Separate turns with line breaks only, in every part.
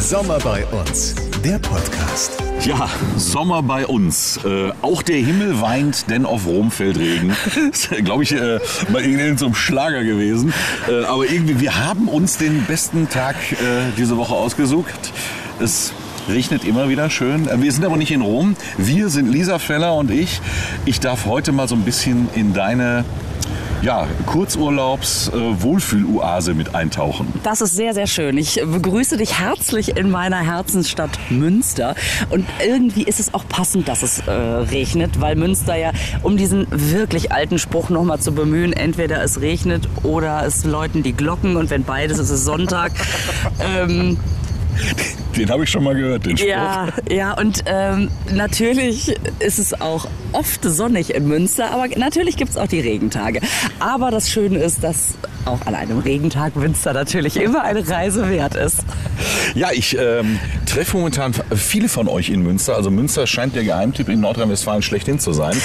Sommer bei uns, der Podcast.
Ja, Sommer bei uns. Äh, auch der Himmel weint, denn auf Rom fällt Regen. ist, glaube ich, äh, mal in so Schlager gewesen. Äh, aber irgendwie, wir haben uns den besten Tag äh, diese Woche ausgesucht. Es regnet immer wieder schön. Äh, Wir sind aber nicht in Rom. Wir sind Lisa Feller und ich. Ich darf heute mal so ein bisschen in deine ja, Kurzurlaubs-Wohlfühloase mit eintauchen.
Das ist sehr, sehr schön. Ich begrüße dich herzlich in meiner Herzensstadt Münster. Und irgendwie ist es auch passend, dass es äh, regnet, weil Münster ja, um diesen wirklich alten Spruch nochmal zu bemühen, entweder es regnet oder es läuten die Glocken und wenn beides ist, ist es Sonntag. ähm,
Den habe ich schon mal gehört, den Spruch.
ja, ja, und ähm, natürlich ist es auch oft sonnig in Münster, aber natürlich gibt es auch die Regentage. Aber das Schöne ist, dass auch an einem Regentag Münster natürlich immer eine Reise wert ist.
Ja, ich ähm, treffe momentan viele von euch in Münster. Also Münster scheint der Geheimtipp in Nordrhein-Westfalen schlechthin zu sein.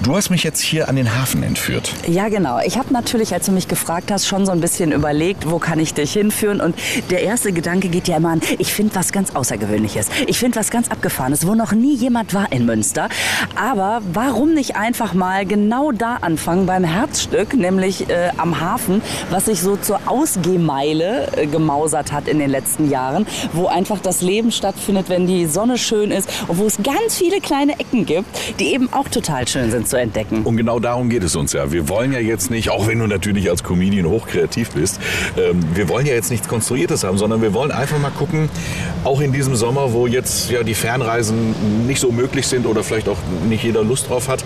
Du hast mich jetzt hier an den Hafen entführt.
Ja, genau. Ich habe natürlich, als du mich gefragt hast, schon so ein bisschen überlegt, wo kann ich dich hinführen. Und der erste Gedanke geht ja immer an, ich finde was ganz Außergewöhnliches. Ich finde was ganz Abgefahrenes, wo noch nie jemand war in Münster. Aber warum nicht einfach mal genau da anfangen beim Herzstück, nämlich äh, am Hafen, was sich so zur Ausgehmeile äh, gemausert hat in den letzten Jahren, wo einfach das Leben stattfindet, wenn die Sonne schön ist und wo es ganz viele kleine Ecken gibt, die eben auch total schön sind zu entdecken.
Und genau darum geht es uns ja. Wir wollen ja jetzt nicht, auch wenn du natürlich als Comedian hochkreativ bist, ähm, wir wollen ja jetzt nichts Konstruiertes haben, sondern wir wollen einfach mal gucken, auch in diesem Sommer, wo jetzt ja die Fernreisen nicht so möglich sind oder vielleicht auch nicht jeder Lust drauf hat.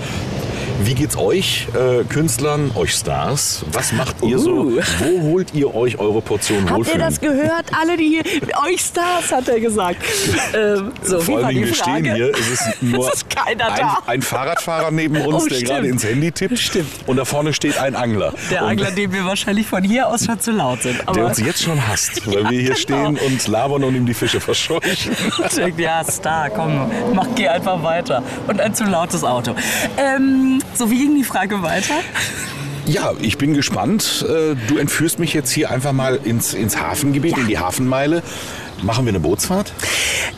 Wie geht's euch äh, Künstlern, euch Stars? Was macht ihr so?
Uh.
Wo holt ihr euch eure Portion
Habt ihr
Wohlfühlen?
das gehört? Alle, die hier, euch Stars, hat er gesagt. Ähm, so,
Vor
die
wir
Frage?
stehen hier, es ist nur
Es ist keiner
ein,
da.
ein Fahrradfahrer neben uns,
Oh,
der gerade ins Handy tippt.
Stimmt.
Und da vorne steht ein Angler.
Der
Und
Angler, dem wir wahrscheinlich von hier aus schon zu laut sind.
der uns jetzt schon hasst, weil wir hier
genau.
stehen und labern und ihm die Fische verscheuchen.
ja, Star, komm, mach, geh einfach weiter. Und ein zu lautes Auto. Ähm, so, wie ging die Frage weiter?
Ja, ich bin gespannt. Äh, Du entführst mich jetzt hier einfach mal ins, ins Hafengebiet, in die Hafenmeile. Machen wir eine Bootsfahrt?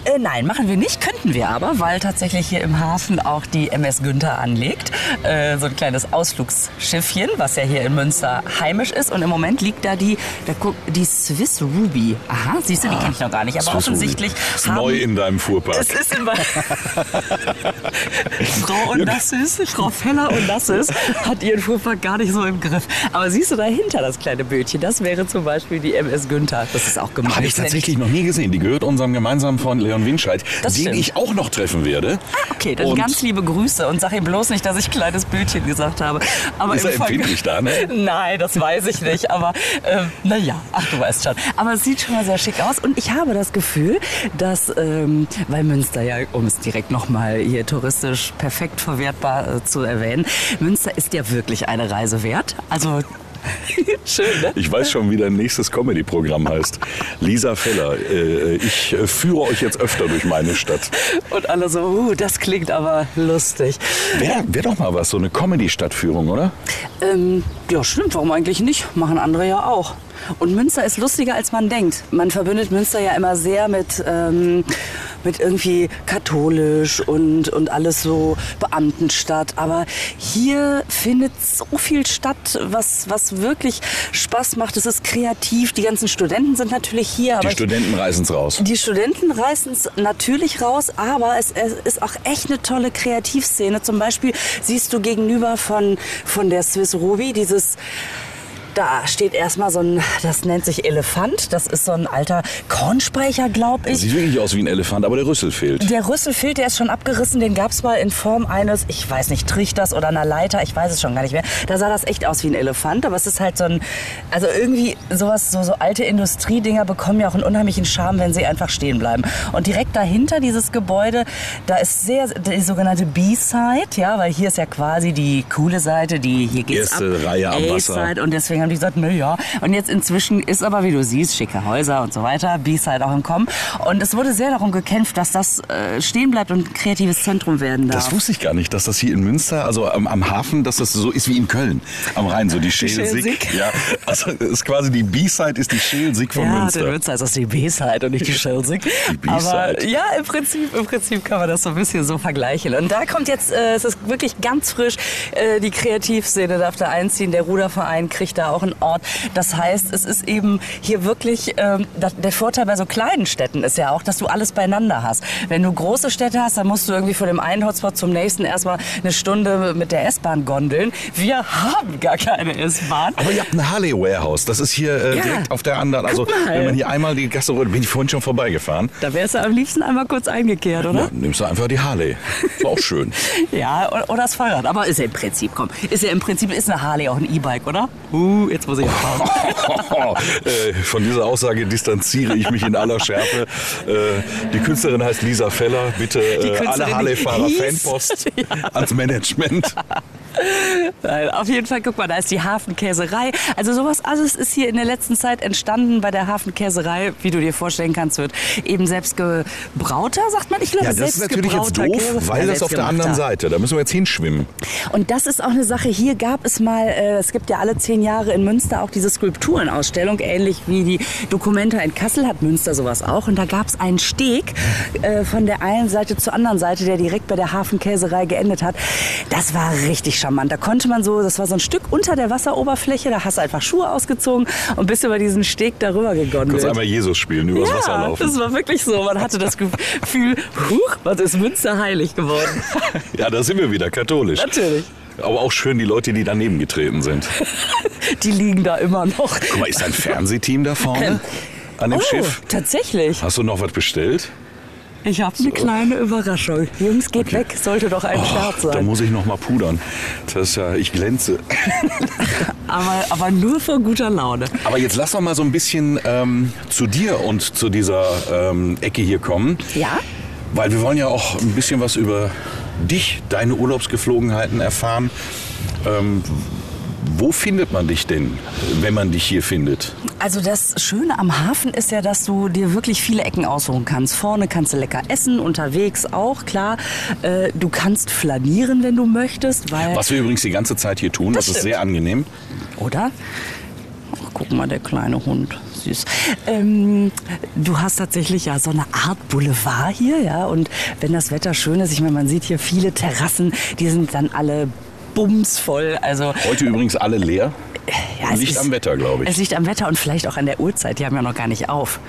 Äh, nein, machen wir nicht, könnten wir aber, weil tatsächlich hier im Hafen auch die MS Günther anlegt. Äh, so ein kleines Ausflugsschiffchen, was ja hier in Münster heimisch ist. Und im Moment liegt da die, da guck, die Swiss Ruby. Aha, siehst du, die kenne ich noch gar nicht. Aber
Swiss
offensichtlich.
Ist
haben-
neu in deinem Fuhrpark.
Es ist immer. Frau und das ist, Frau Feller und das ist, hat ihren Fuhrpark gar nicht so im Griff. Aber siehst du dahinter das kleine Bötchen? Das wäre zum Beispiel die MS Günther. Das ist auch gemein.
Habe ich tatsächlich noch nie gesehen. Die gehört unserem gemeinsamen Freund Leon Winscheid,
Das
den
stimmt.
ich auch noch treffen werde.
Okay, dann
Und
ganz liebe Grüße und sag ihm bloß nicht, dass ich kleines Bötchen gesagt habe. Aber
Ist er empfindlich da, ne?
Nein, das weiß ich nicht. Aber ähm, naja, ach du weißt schon. Aber es sieht schon mal sehr schick aus. Und ich habe das Gefühl, dass, ähm, weil Münster ja, um es direkt nochmal hier touristisch perfekt verwertbar äh, zu erwähnen, Münster ist ja wirklich eine Reise wert. Also schön, ne?
Ich weiß schon, wie dein nächstes Comedy-Programm heißt. Lisa Feller, äh, ich äh, führe euch jetzt öfter durch meine Stadt.
Und alle so, uh, das klingt aber lustig.
Wäre wär doch mal was, so eine Comedy-Stadtführung, oder?
Ähm, ja, stimmt, warum eigentlich nicht? Machen andere ja auch. Und Münster ist lustiger, als man denkt. Man verbindet Münster ja immer sehr mit, ähm, mit irgendwie katholisch und, und alles so Beamtenstadt. Aber hier findet so viel statt, was, was wirklich Spaß macht. Es ist kreativ. Die ganzen Studenten sind natürlich hier.
Die Studenten reißen's raus.
die Studenten reißen es natürlich raus, aber es, es ist auch echt eine tolle Kreativszene. Zum Beispiel siehst du gegenüber von, von der Swiss Ruby dieses da steht erstmal so ein, das nennt sich Elefant. Das ist so ein alter Kornspeicher, glaube ich.
Sieht wirklich aus wie ein Elefant, aber der Rüssel fehlt.
Der Rüssel fehlt, der ist schon abgerissen. Den gab's mal in Form eines, ich weiß nicht, Trichters oder einer Leiter. Ich weiß es schon gar nicht mehr. Da sah das echt aus wie ein Elefant. Aber es ist halt so ein, also irgendwie sowas, so, so alte Industriedinger bekommen ja auch einen unheimlichen Charme, wenn sie einfach stehen bleiben. Und direkt dahinter dieses Gebäude, da ist sehr, die sogenannte B-Side, ja, weil hier ist ja quasi die coole Seite, die hier geht's
Erste
ab.
Reihe am Wasser.
Und deswegen haben die gesagt, na ja. Und jetzt inzwischen ist aber, wie du siehst, schicke Häuser und so weiter, B-Side auch im Kommen. Und es wurde sehr darum gekämpft, dass das äh, stehen bleibt und ein kreatives Zentrum werden darf.
Das wusste ich gar nicht, dass das hier in Münster, also am, am Hafen, dass das so ist wie in Köln am Rhein, so die Schelsig. Ja, also ist quasi die B-Side ist die Schelsig von
ja,
Münster.
der Münster ist das die B-Side und nicht die Schelsig.
Die B-Side.
Aber ja, im Prinzip, im Prinzip kann man das so ein bisschen so vergleichen. Und da kommt jetzt, äh, es ist wirklich ganz frisch, äh, die Kreativszene darf da einziehen. Der Ruderverein kriegt da auch einen Ort. Das heißt, es ist eben hier wirklich, ähm, der Vorteil bei so kleinen Städten ist ja auch, dass du alles beieinander hast. Wenn du große Städte hast, dann musst du irgendwie von dem einen Hotspot zum nächsten erstmal eine Stunde mit der S-Bahn gondeln. Wir haben gar keine S-Bahn.
Aber ihr habt ein Harley Warehouse. Das ist hier äh,
Ja.
direkt auf der anderen. Also wenn man hier einmal die Gasse runter, bin ich vorhin schon vorbeigefahren.
Da wärst du am liebsten einmal kurz eingekehrt, oder?
Ja, nimmst du einfach die Harley. Ist auch schön.
Ja, oder, oder das Fahrrad. Aber ist ja im Prinzip, komm, ist ja im Prinzip, ist eine Harley auch ein E-Bike, oder? Uh, jetzt muss ich fahren.
äh, von dieser Aussage distanziere ich mich in aller Schärfe. Äh, die Künstlerin heißt Lisa Feller. Bitte äh, alle Harley-Fahrer Fanpost ans Management.
Nein, auf jeden Fall, guck mal, da ist die Hafenkäserei. Also sowas alles ist hier in der letzten Zeit entstanden bei der Hafenkäserei, wie du dir vorstellen kannst, wird eben selbst gebrauter, sagt man. Ich glaube,
Ja, das ist natürlich jetzt doof,
Käse.
weil das auf der anderen. Seite, da müssen wir jetzt hinschwimmen.
Und das ist auch eine Sache. Hier gab es mal, äh, es gibt ja alle zehn Jahre in Münster auch diese Skulpturenausstellung, ähnlich wie die Documenta in Kassel hat Münster sowas auch. Und da gab es einen Steg äh, von der einen Seite zur anderen Seite, der direkt bei der Hafenkäserei geendet hat. Das war richtig charmant. Da konnte man so, das war so ein Stück unter der Wasseroberfläche, da hast du einfach Schuhe ausgezogen und bist über diesen Steg darüber gegondelt.
Kannst einmal Jesus spielen, übers Wasser
ja,
laufen.
das war wirklich so. Man hatte das Gefühl, huch, was ist Münster heilig geworden.
Ja, da sind wir wieder, katholisch.
Natürlich.
Aber auch schön die Leute, die daneben getreten sind.
Die liegen da immer noch.
Guck mal, ist ein Fernsehteam da vorne an dem
oh,
Schiff?
tatsächlich.
Hast du noch was bestellt?
Ich habe eine kleine Überraschung. Jungs, geht
Okay.
weg. Sollte doch ein
Oh,
Scherz
da
sein.
muss ich noch mal pudern. Das ist ja, ich glänze.
Aber, aber nur vor guter Laune.
Aber jetzt lass doch mal so ein bisschen ähm, zu dir und zu dieser ähm, Ecke hier kommen.
Ja?
Weil wir wollen ja auch ein bisschen was über dich, deine Urlaubsgeflogenheiten erfahren. Ähm, wo findet man dich denn, wenn man dich hier findet?
Also das Schöne am Hafen ist ja, dass du dir wirklich viele Ecken aussuchen kannst. Vorne kannst du lecker essen, unterwegs auch, klar. Äh, du kannst flanieren, wenn du möchtest, weil...
Was wir übrigens die ganze Zeit hier tun, das,
Das
ist sehr angenehm.
Oder? Ach, guck mal, der kleine Hund. Süß. Ähm, du hast tatsächlich ja so eine Art Boulevard hier, ja. Und wenn das Wetter schön ist, ich meine, man sieht hier viele Terrassen, die sind dann alle bumsvoll. Also
Heute übrigens alle leer.
ja, es
Liegt
ist-
am Wetter, glaube
Es
ich.
liegt am Wetter und vielleicht auch an der Uhrzeit. Die haben ja noch gar nicht auf.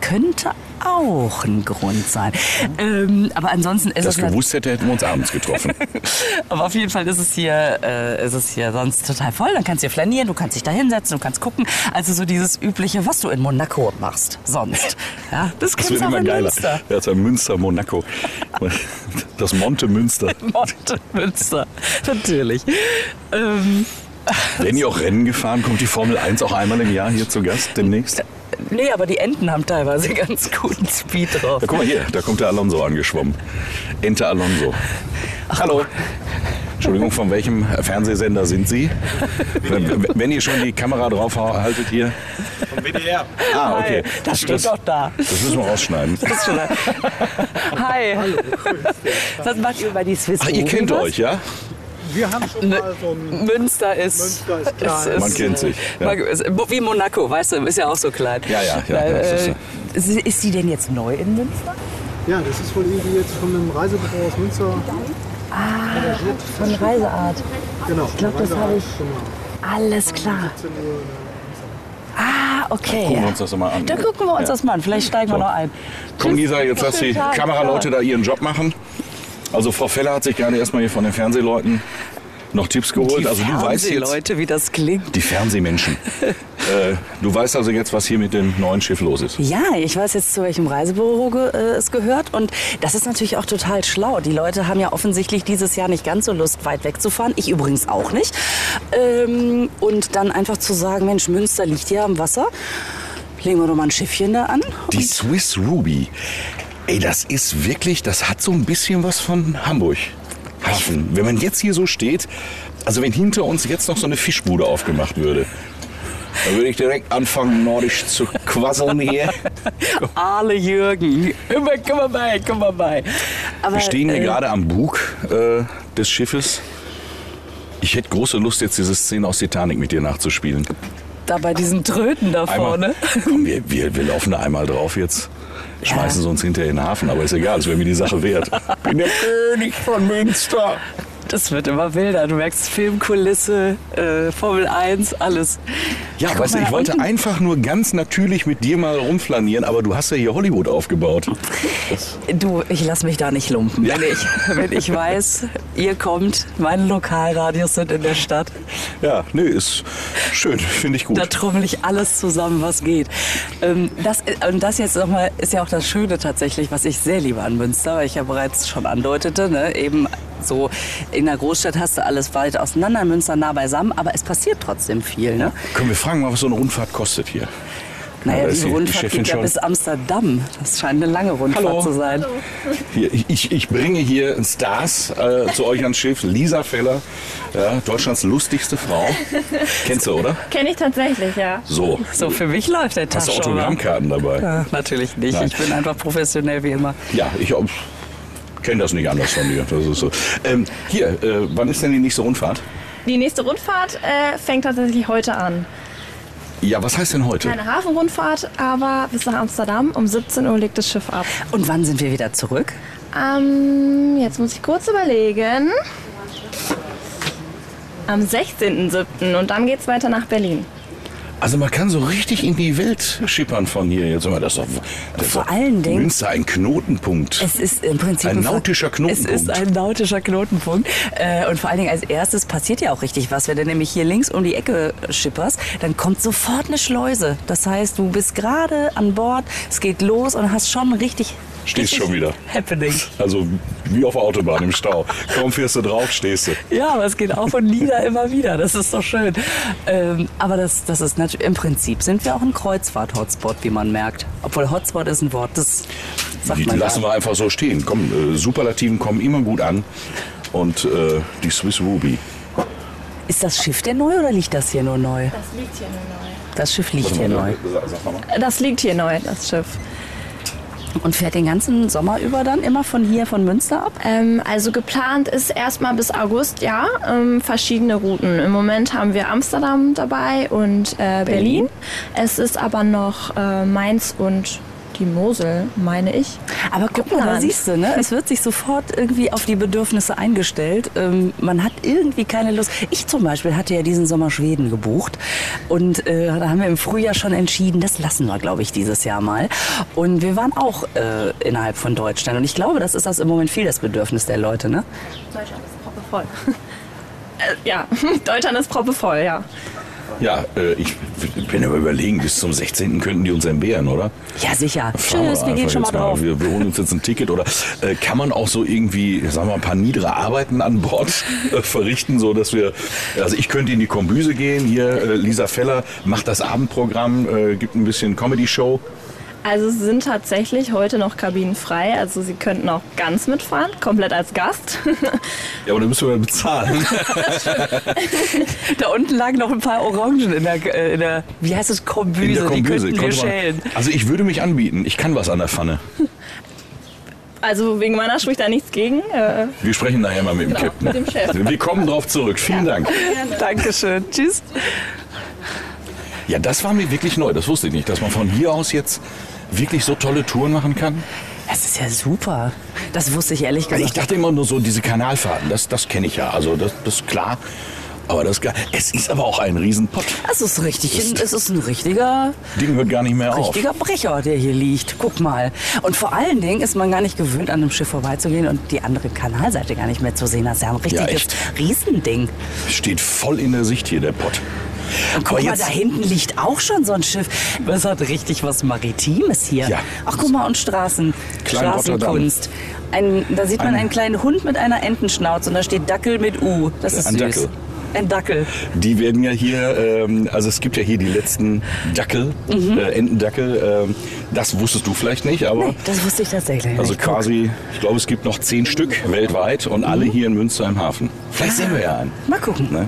Könnte auch ein Grund sein. Ähm, aber ansonsten ist
Das
es nat-
gewusst hätte, hätten wir uns abends getroffen.
aber auf jeden Fall ist es hier, äh, ist es hier sonst total voll. Dann kannst du hier flanieren, du kannst dich da hinsetzen, du kannst gucken. Also so dieses übliche, was du in Monaco machst sonst. Ja, das
Das wird immer geiler.
Münster.
Ja, das ist ja Münster, Monaco. Das Monte Münster.
Monte Münster, natürlich. Ähm,
Werden die auch Rennen gefahren? Kommt die Formel 1 auch einmal im Jahr hier zu Gast demnächst?
Nee, aber die Enten haben teilweise ganz guten Speed drauf.
Ja, guck mal hier, da kommt der Alonso angeschwommen. Ente Alonso. Hallo. Entschuldigung, von welchem Fernsehsender sind Sie? Wenn, wenn ihr schon die Kamera drauf haltet hier.
Vom WDR.
Ah, okay.
Hi, das steht doch da.
Das müssen wir rausschneiden.
Das ist schon Hi. Das macht ihr über die Swiss
Ach, ihr kennt
was?
euch, ja?
Wir haben schon mal so ein
Münster ist.
Münster ist klein.
Man kennt sich, ja.
ist Wie Monaco, weißt du, ist ja auch so klein.
Ja, ja, ja, ist
äh, ist, ist sie denn jetzt neu in Münster?
Ja, das ist wohl irgendwie jetzt von einem Reisebüro aus Münster.
Von Reiseart.
Genau.
Ich glaube, das habe ich.
Genau.
Alles klar.
17 Uhr.
Ah, okay.
Gucken wir uns das mal an.
Dann gucken wir uns
Ja.
das mal an. Vielleicht steigen wir
So.
noch ein.
Komm, Lisa, jetzt lass die. Kameraleute da ihren Job machen. Also Frau Feller hat sich gerade erstmal hier von den Fernsehleuten noch Tipps geholt.
Die
also du weißt jetzt,
Leute, wie das klingt.
die Fernsehmenschen. äh, du weißt also jetzt, was hier mit dem neuen Schiff los ist.
Ja, ich weiß jetzt, zu welchem Reisebüro ge äh, es gehört. Und das ist natürlich auch total schlau. Die Leute haben ja offensichtlich dieses Jahr nicht ganz so Lust, weit wegzufahren. Ich übrigens auch nicht. Ähm, und dann einfach zu sagen, Mensch, Münster liegt ja am Wasser. Legen wir doch mal ein Schiffchen da an.
Die Swiss Ruby. Ey, das ist wirklich, das hat so ein bisschen was von Hamburg. Hafen. Wenn man jetzt hier so steht, also wenn hinter uns jetzt noch so eine Fischbude aufgemacht würde, Da würde ich direkt anfangen, nordisch zu quasseln hier.
Alle Jürgen. Immer, komm mal bei, komm mal bei. Aber,
Wir stehen hier
äh,
gerade am Bug äh, des Schiffes. Ich hätte große Lust, jetzt diese Szene aus Titanic mit dir nachzuspielen.
Da bei diesen Tröten da vorne.
Komm, wir, wir, wir laufen da einmal drauf jetzt. Schmeißen sie uns hinterher in den Hafen, aber ist egal, es wäre mir die Sache wert. Bin der König von Münster.
Das wird immer wilder. Du merkst Filmkulisse, äh, Formel 1, alles.
Ja, weißt du, ich wollte
unten-
einfach nur ganz natürlich mit dir mal rumflanieren, aber du hast ja hier Hollywood aufgebaut.
Du, ich lass mich da nicht lumpen.
Ja.
Wenn, ich, wenn ich weiß, ihr kommt, meine Lokalradios sind in der Stadt,
Ja, nee, ist schön, finde ich gut.
da trommel ich alles zusammen, was geht. Ähm, das, und das jetzt nochmal ist ja auch das Schöne tatsächlich, was ich sehr liebe an Münster, weil ich ja bereits schon andeutete, ne? eben so in der Großstadt hast du alles weit auseinander, in Münster nah beisammen, aber es passiert trotzdem viel. Ne?
Können wir fragen mal, was so eine Rundfahrt kostet hier?
Naja, diese
die
Rundfahrt
Chefin
geht ja
schon.
bis Amsterdam. Das scheint eine lange Rundfahrt
Hallo.
zu sein.
Hier, ich, ich bringe hier Stars äh, zu euch ans Schiff. Lisa Feller, ja, Deutschlands lustigste Frau. Kennst du, oder?
Kenne ich tatsächlich, ja.
So.
So, für mich läuft der Tag
Hast du
wa?
Autogrammkarten dabei?
Ja, natürlich nicht.
Nein.
Ich bin einfach professionell wie immer.
Ja, ich kenne das nicht anders von dir. Das ist so. Ähm, hier, äh, wann ist denn die nächste Rundfahrt?
Die nächste Rundfahrt äh, fängt tatsächlich heute an.
Ja, was heißt denn heute?
Keine Hafenrundfahrt, aber bis nach Amsterdam. Um 17 Uhr legt das Schiff ab.
Und wann sind wir wieder zurück?
Ähm, jetzt muss ich kurz überlegen. Am 16.07. und dann geht's weiter nach Berlin.
Also man kann so richtig in die Welt schippern von hier. Jetzt mal, das ist doch, das ist
Vor
doch
allen Dingen-
Münster ein Knotenpunkt.
Es ist im Prinzip
Ein nautischer Knotenpunkt.
Es ist ein nautischer Knotenpunkt. Äh, und vor allen Dingen als erstes passiert ja auch richtig was. Wenn du nämlich hier links um die Ecke schipperst, dann kommt sofort eine Schleuse. Das heißt, du bist gerade an Bord, es geht los und hast schon richtig.
Stehst schon wieder.
Happening.
Also wie auf der Autobahn im Stau. Kaum fährst du drauf, stehst du.
Ja, aber es geht auf und nieder immer wieder. Das ist doch schön. Ähm, aber das, das ist natürlich, im Prinzip sind wir auch ein Kreuzfahrt-Hotspot, wie man merkt. Obwohl Hotspot ist ein Wort, das sagt
Die
man
lassen
gar
wir einfach so stehen. Komm, äh, Superlativen kommen immer gut an. Und äh, die Swiss Ruby.
Ist das Schiff denn neu oder liegt das hier nur neu?
Das liegt hier neu.
Das Schiff liegt hier neu.
Das liegt hier neu, das Schiff.
Und fährt den ganzen Sommer über dann immer von hier, von Münster ab?
Ähm, also geplant ist erstmal bis August, ja, ähm, verschiedene Routen. Im Moment haben wir Amsterdam dabei und äh, Berlin. Es ist aber noch äh, Mainz und die Mosel, meine ich.
Aber guck mal, da siehst du, ne? es wird sich sofort irgendwie auf die Bedürfnisse eingestellt. Ähm, man hat irgendwie keine Lust. Ich zum Beispiel hatte ja diesen Sommer Schweden gebucht und äh, da haben wir im Frühjahr schon entschieden, das lassen wir, glaube ich, dieses Jahr mal. Und wir waren auch äh, innerhalb von Deutschland und ich glaube, das ist das im Moment viel das Bedürfnis der Leute, ne?
Deutschland ist proppevoll. äh, ja, Deutschland ist proppevoll, ja.
Ja, äh, ich bin aber überlegen, bis zum 16. könnten die uns entbehren, oder?
Ja, sicher.
Fahren
Tschüss, wir gehen
einfach
schon mal drauf.
Wir, wir holen uns jetzt ein Ticket oder äh, kann man auch so irgendwie, sagen wir mal, ein paar niedere Arbeiten an Bord äh, verrichten, so dass wir, also ich könnte in die Kombüse gehen, hier äh, Lisa Feller macht das Abendprogramm, äh, gibt ein bisschen Comedy-Show.
Also es sind tatsächlich heute noch Kabinen frei. Also Sie könnten auch ganz mitfahren, komplett als Gast.
Ja, aber dann müssen wir bezahlen.
Da unten lagen noch ein paar Orangen in der, äh, in der wie heißt es, Kombüse.
In der
Die
Kombüse.
könnten wir
konnte man-
schälen.
Also ich würde mich anbieten, ich kann was an der Pfanne.
Also wegen meiner spricht da nichts gegen. Äh,
Wir sprechen nachher mal mit dem
Genau,
Captain.
mit dem Chef.
Wir kommen drauf zurück. Vielen Dank.
Dankeschön. Tschüss.
Ja, das war mir wirklich neu. Das wusste ich nicht, dass man von hier aus jetzt wirklich so tolle Touren machen kann.
Das ist ja super. Das wusste ich ehrlich
Also
gesagt.
ich dachte immer nur so, diese Kanalfahrten, das, das kenne ich ja. Also das, das ist klar. Aber das ist. Es ist aber auch ein Riesenpott.
Es ist richtig, es ist ein richtiger,
Ding hört gar nicht mehr auf.
richtiger Brecher, der hier liegt. Guck mal. Und vor allen Dingen ist man gar nicht gewöhnt, an einem Schiff vorbeizugehen und die andere Kanalseite gar nicht mehr zu sehen. Das ist ja ein richtiges
echt.
Riesending.
Steht voll in der Sicht hier, der Pott.
Und guck mal, da hinten liegt auch schon so ein Schiff. Das hat richtig was Maritimes hier.
Ja.
Ach, guck mal, und Straßen,
Klein
Straßenkunst. Ein, da sieht man
Ein-
einen kleinen Hund mit einer Entenschnauze und da steht Dackel mit U. Das ist
Ein
süß.
Dackel.
Ein Dackel.
Die werden ja hier, ähm, also es gibt ja hier die letzten Dackel,
Mhm.
äh, Entendackel. Ähm, das wusstest du vielleicht nicht, aber
Nee, das wusste ich tatsächlich
also
nicht. Guck.
quasi, ich glaube, es gibt noch zehn Stück weltweit und alle hier in Münster im Hafen. Vielleicht sehen wir ja einen.
Mal gucken.
Ne?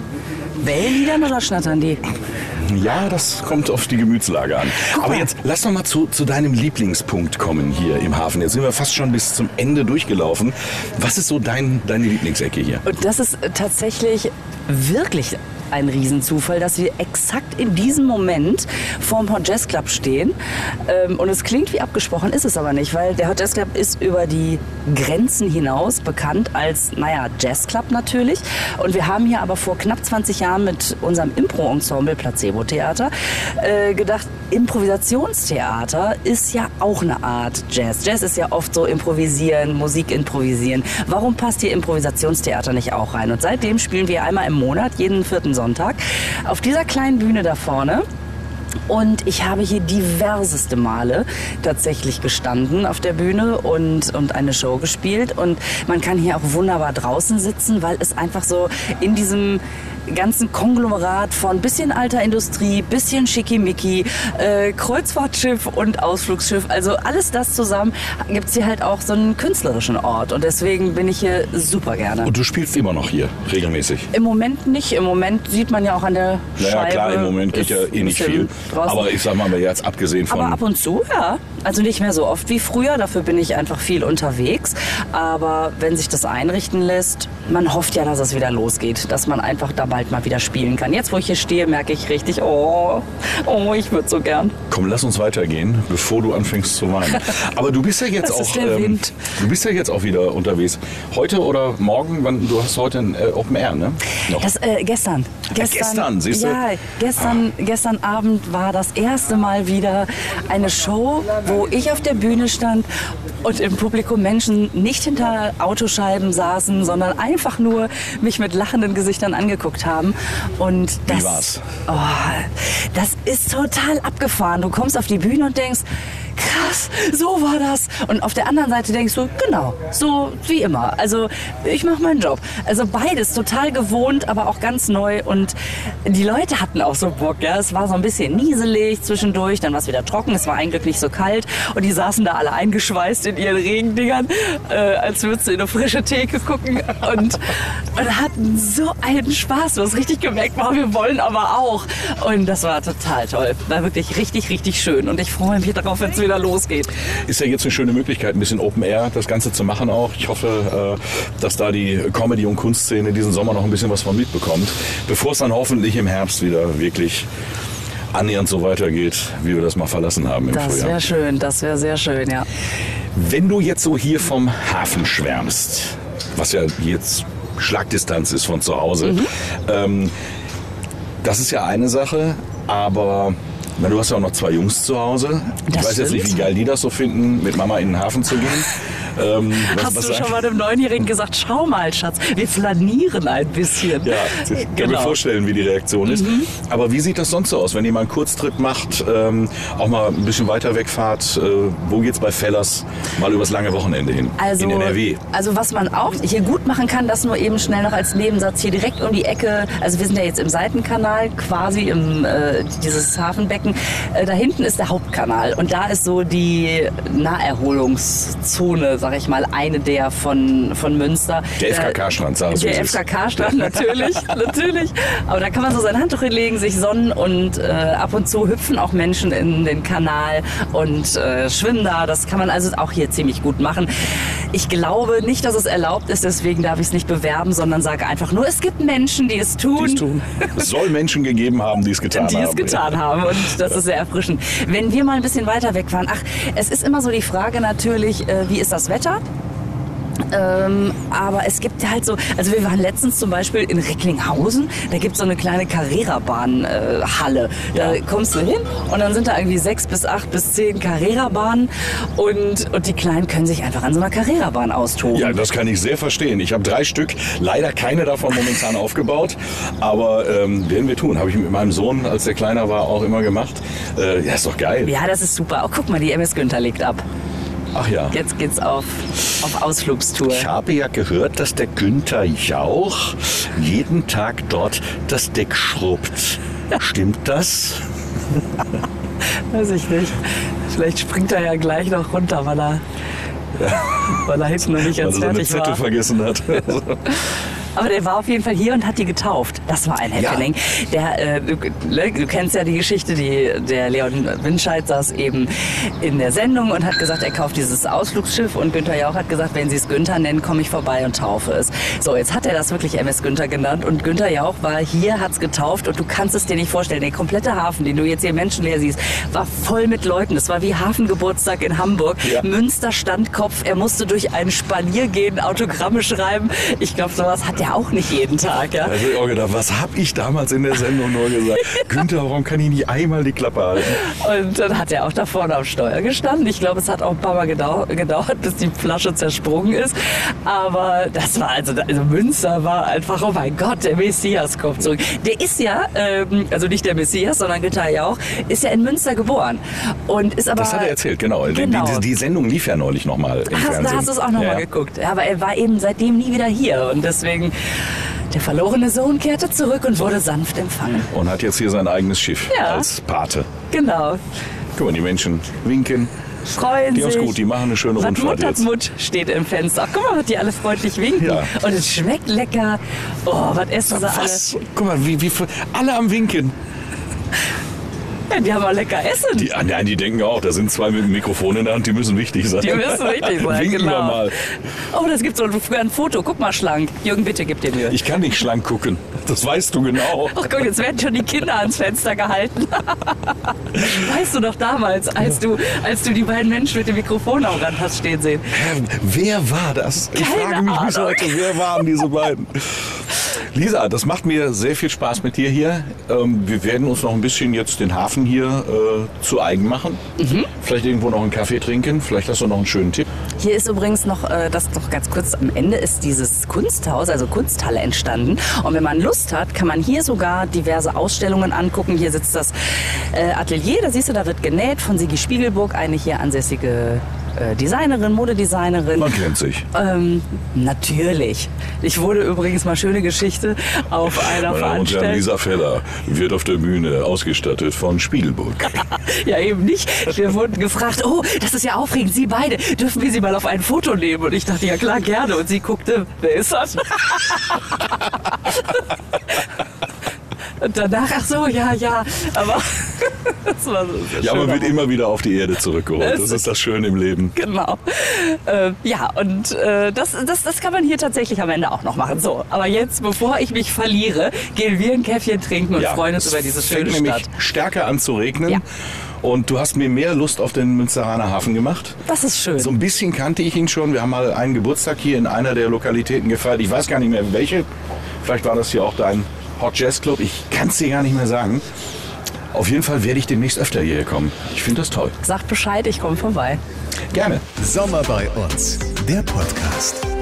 Bellen die dann oder schnattern die?
Ja, das kommt auf die Gemütslage an. Aber jetzt lass doch mal zu, zu deinem Lieblingspunkt kommen hier im Hafen. Jetzt sind wir fast schon bis zum Ende durchgelaufen. Was ist so dein, deine Lieblingsecke hier?
Und das ist tatsächlich wirklich ein Riesenzufall, dass wir exakt in diesem Moment vorm Hot Jazz Club stehen. Ähm, und es klingt wie abgesprochen, ist es aber nicht, weil der Hot Jazz Club ist über die Grenzen hinaus bekannt als, naja, Jazz Club natürlich. Und wir haben hier aber vor knapp 20 Jahren mit unserem Impro-Ensemble Placebo Theater äh, gedacht, Improvisationstheater ist ja auch eine Art Jazz. Jazz ist ja oft so improvisieren, Musik improvisieren. Warum passt hier Improvisationstheater nicht auch rein? Und seitdem spielen wir einmal im Monat, jeden vierten Sonntag, auf dieser kleinen Bühne da vorne. Und ich habe hier diverseste Male tatsächlich gestanden auf der Bühne und, und eine Show gespielt. Und man kann hier auch wunderbar draußen sitzen, weil es einfach so in diesem ganzen Konglomerat von bisschen alter Industrie, bisschen schickimicki, äh, Kreuzfahrtschiff und Ausflugsschiff, also alles das zusammen, gibt's hier halt auch so einen künstlerischen Ort. Und deswegen bin ich hier super gerne.
Und du spielst immer noch hier, regelmäßig.
Im Moment nicht. Im Moment sieht man ja auch an der
Naja,
Scheibe.
klar, im Moment geht ja eh nicht viel.
Draußen.
Aber ich sag mal, jetzt abgesehen von.
Aber ab und zu, ja. Also nicht mehr so oft wie früher, dafür bin ich einfach viel unterwegs. Aber wenn sich das einrichten lässt, man hofft ja, dass es wieder losgeht, dass man einfach da bald mal wieder spielen kann. Jetzt, wo ich hier stehe, merke ich richtig, oh, oh, ich würde so gern.
Komm, lass uns weitergehen, bevor du anfängst zu weinen. Aber du bist ja jetzt auch,
Wind.
du bist ja jetzt auch wieder unterwegs. Heute oder morgen? Wann, du hast heute ein äh, Open Air, ne? Noch.
Das, äh, gestern.
gestern, siehst du?
Ja, gestern, gestern Abend war das erste Mal wieder eine Show, wo ich auf der Bühne stand und im Publikum Menschen nicht hinter Autoscheiben saßen, sondern einfach nur mich mit lachenden Gesichtern angeguckt haben. Und das,
war's?
Oh, das ist total abgefahren. Du kommst auf die Bühne und denkst, krass, so war das. Und auf der anderen Seite denkst du, genau, so wie immer. Also ich mache meinen Job. Also beides total gewohnt, aber auch ganz neu. Und die Leute hatten auch so Bock. Ja? Es war so ein bisschen nieselig zwischendurch, dann war es wieder trocken, es war eigentlich nicht so kalt. Und die saßen da alle eingeschweißt in ihren Regendingern, äh, als würdest du in eine frische Theke gucken. Und, und hatten so einen Spaß. Du hast richtig gemerkt, wow, wir wollen aber auch. Und das war total toll. War wirklich richtig, richtig schön. Und ich freue mich darauf, wenn es wieder losgeht.
Ist ja jetzt eine schöne Möglichkeit, ein bisschen Open Air das Ganze zu machen auch. Ich hoffe, äh, dass da die Comedy- und Kunstszene diesen Sommer noch ein bisschen was von mitbekommt, bevor es dann hoffentlich im Herbst wieder wirklich annähernd so weitergeht, wie wir das mal verlassen haben im
Das
Frühjahr.
wäre schön, das wäre sehr schön, ja.
Wenn du jetzt so hier vom Hafen schwärmst, was ja jetzt Schlagdistanz ist von zu Hause,
Mhm.
ähm, das ist ja eine Sache, aber na, du hast ja auch noch zwei Jungs zu Hause. ich
Das
weiß jetzt nicht, wie
stimmt.
geil die das so finden, mit Mama in den Hafen zu gehen. Ähm, was-
Hast
was
du schon mal dem Neunjährigen gesagt, schau mal, Schatz, wir flanieren ein bisschen.
Ja, ich kann mir
Genau.
vorstellen, wie die Reaktion ist. Aber wie sieht das sonst so aus, wenn mal einen Kurztrip macht, ähm, auch mal ein bisschen weiter wegfahrt? Äh, wo geht's bei Fellers mal übers lange Wochenende hin?
Also,
in NRW.
also was man auch hier gut machen kann, das nur eben schnell noch als Nebensatz hier direkt um die Ecke. Also wir sind ja jetzt im Seitenkanal, quasi im äh, dieses Hafenbecken. Äh, da hinten ist der Hauptkanal und da ist so die Naherholungszone, sag ich mal, eine der von von Münster.
Der
Äh,
FKK-Strand, sag wie
Der. FKK-Strand, natürlich, natürlich. Aber da kann man so sein Handtuch hinlegen, sich sonnen und äh, ab und zu hüpfen auch Menschen in den Kanal und äh, schwimmen da. Das kann man also auch hier ziemlich gut machen. Ich glaube nicht, dass es erlaubt ist, deswegen darf ich es nicht bewerben, sondern sage einfach nur, es gibt Menschen, die es tun.
Die es tun. Es soll Menschen gegeben haben, die es getan
Die
haben.
es getan haben und das ist sehr erfrischend. Wenn wir mal ein bisschen weiter wegfahren, ach, es ist immer so die Frage natürlich, äh, wie ist das Wetter? Ähm, aber es gibt halt so, also wir waren letztens zum Beispiel in Recklinghausen, da gibt es so eine kleine Carrera-Bahn-Halle. da kommst du hin und dann sind da irgendwie sechs bis acht bis zehn Carrera-Bahnen und, und die Kleinen können sich einfach an so einer Carrera-Bahn austoben.
Ja, das kann ich sehr verstehen. Ich habe drei Stück, leider keine davon momentan aufgebaut, aber ähm, werden wir tun. Habe ich mit meinem Sohn, als der kleiner war, auch immer gemacht. Äh, ja, ist doch geil.
Ja, das ist super. Oh, guck mal, die MS Günther legt ab.
Ach ja.
Jetzt geht's auf, auf Ausflugstour.
Ich habe ja gehört, dass der Günther Jauch jeden Tag dort das Deck schrubbt. Stimmt das?
Weiß ich nicht. Vielleicht springt er ja gleich noch runter, weil er, weil er hinten noch nicht
Weil
ganz
seine
fertig
Zettel
war.
vergessen hat.
Aber der war auf jeden Fall hier und hat die getauft. Das war ein Happening. Der, äh, du, du kennst ja die Geschichte, die, der Leon Winscheid saß eben in der Sendung und hat gesagt, er kauft dieses Ausflugsschiff und Günther Jauch hat gesagt, wenn Sie es Günther nennen, komme ich vorbei und taufe es. So, jetzt hat er das wirklich MS Günther genannt und Günther Jauch war hier, hat's getauft und du kannst es dir nicht vorstellen. Der komplette Hafen, den du jetzt hier menschenleer siehst, war voll mit Leuten. Es war wie Hafengeburtstag in Hamburg.
Ja.
Münster Standkopf, er musste durch einen Spalier gehen, Autogramme schreiben. Ich glaube, sowas hat er auch nicht jeden Tag. Ja?
Also ich auch gedacht, was habe ich damals in der Sendung nur gesagt? Günther, warum kann ich nicht einmal die Klappe halten?
Und dann hat er auch da vorne am Steuer gestanden. Ich glaube, es hat auch ein paar Mal gedau gedauert, bis die Flasche zersprungen ist. Aber das war also, also Münster war einfach, oh mein Gott, der Messias kommt zurück. Der ist ja, ähm, also nicht der Messias, sondern Günther Jauch, ist ja in Münster geboren. Und ist aber.
Das hat er erzählt, genau. Die-
Genau.
Die, die Sendung lief ja neulich nochmal im
Hast,
Fernsehen.
da hast du es auch nochmal
Ja.
geguckt. Ja, aber er war eben seitdem nie wieder hier. Und deswegen, der verlorene Sohn kehrte zurück und wurde sanft empfangen.
Und hat jetzt hier sein eigenes Schiff
Ja.
als Pate.
Genau.
Guck mal, die Menschen winken.
Freuen
Die
sich.
ist gut, die machen eine schöne
Was
Rundfahrt
Mut
jetzt.
Mut steht im Fenster. Ach, guck mal, die alle freundlich winken.
Ja.
Und es schmeckt lecker. Oh, was essen sie
Was? Guck mal, wie, wie alle am Winken.
Ja, die haben auch lecker Essen.
Die, ah, nein, die denken auch, da sind zwei mit dem Mikrofon in der Hand, die müssen wichtig sein.
Die müssen richtig sein,
Winken
genau.
wir mal.
Oh, das gibt so ein, früher ein Foto. Guck mal, schlank. Jürgen, bitte gib dir Mühe.
Ich kann nicht schlank gucken. Das weißt du genau.
Ach Gott, jetzt werden schon die Kinder ans Fenster gehalten. weißt du noch damals, als du, als du die beiden Menschen mit dem Mikrofon am Rand hast stehen sehen?
Wer war das? Ich
Keine
frage mich bis
Ahnung.
heute, wer waren diese beiden? Lisa, das macht mir sehr viel Spaß mit dir hier. Ähm, wir werden uns noch ein bisschen jetzt den Hafen hier äh, zu eigen machen.
Mhm.
Vielleicht irgendwo noch einen Kaffee trinken. Vielleicht hast du noch einen schönen Tipp.
Hier ist übrigens noch, äh, das noch ganz kurz am Ende, ist dieses Kunsthaus, also Kunsthalle entstanden. Und wenn man Lust hat, kann man hier sogar diverse Ausstellungen angucken. Hier sitzt das äh, Atelier, da siehst du, da wird genäht von Sigi Spiegelburg, eine hier ansässige äh, Designerin, Modedesignerin.
Man kennt sich.
Ähm, natürlich. Ich wurde übrigens mal schöne Geschichte auf einer
Meine Damen und Herren,
Veranstaltung.
Lisa Feller wird auf der Bühne ausgestattet von Spiegelburg.
Ja, eben nicht. Wir wurden gefragt, oh, das ist ja aufregend, Sie beide, dürfen wir Sie mal auf ein Foto nehmen? Und ich dachte, ja klar, gerne. Und sie guckte, wer ist das? Und danach, ach so, ja, ja. Aber das war so
Ja, man wird immer wieder auf die Erde zurückgeholt. Das ist das Schöne im Leben.
Genau. Äh, ja, und äh, das, das, das kann man hier tatsächlich am Ende auch noch machen. So, aber jetzt, bevor ich mich verliere, gehen wir ein Käffchen trinken und freuen uns über diese
fängt
schöne
nämlich
Stadt.
stärker an zu regnen.
Ja.
Und du hast mir mehr Lust auf den Münsteraner Hafen gemacht.
Das ist schön.
So ein bisschen kannte ich ihn schon. Wir haben mal einen Geburtstag hier in einer der Lokalitäten gefeiert. Ich weiß gar nicht mehr welche. Vielleicht war das hier auch dein Hot Jazz Club. Ich kann es dir gar nicht mehr sagen. Auf jeden Fall werde ich demnächst öfter hierher kommen. Ich finde das toll.
Sagt Bescheid, ich komme vorbei.
Gerne.
Sommer bei uns, der Podcast.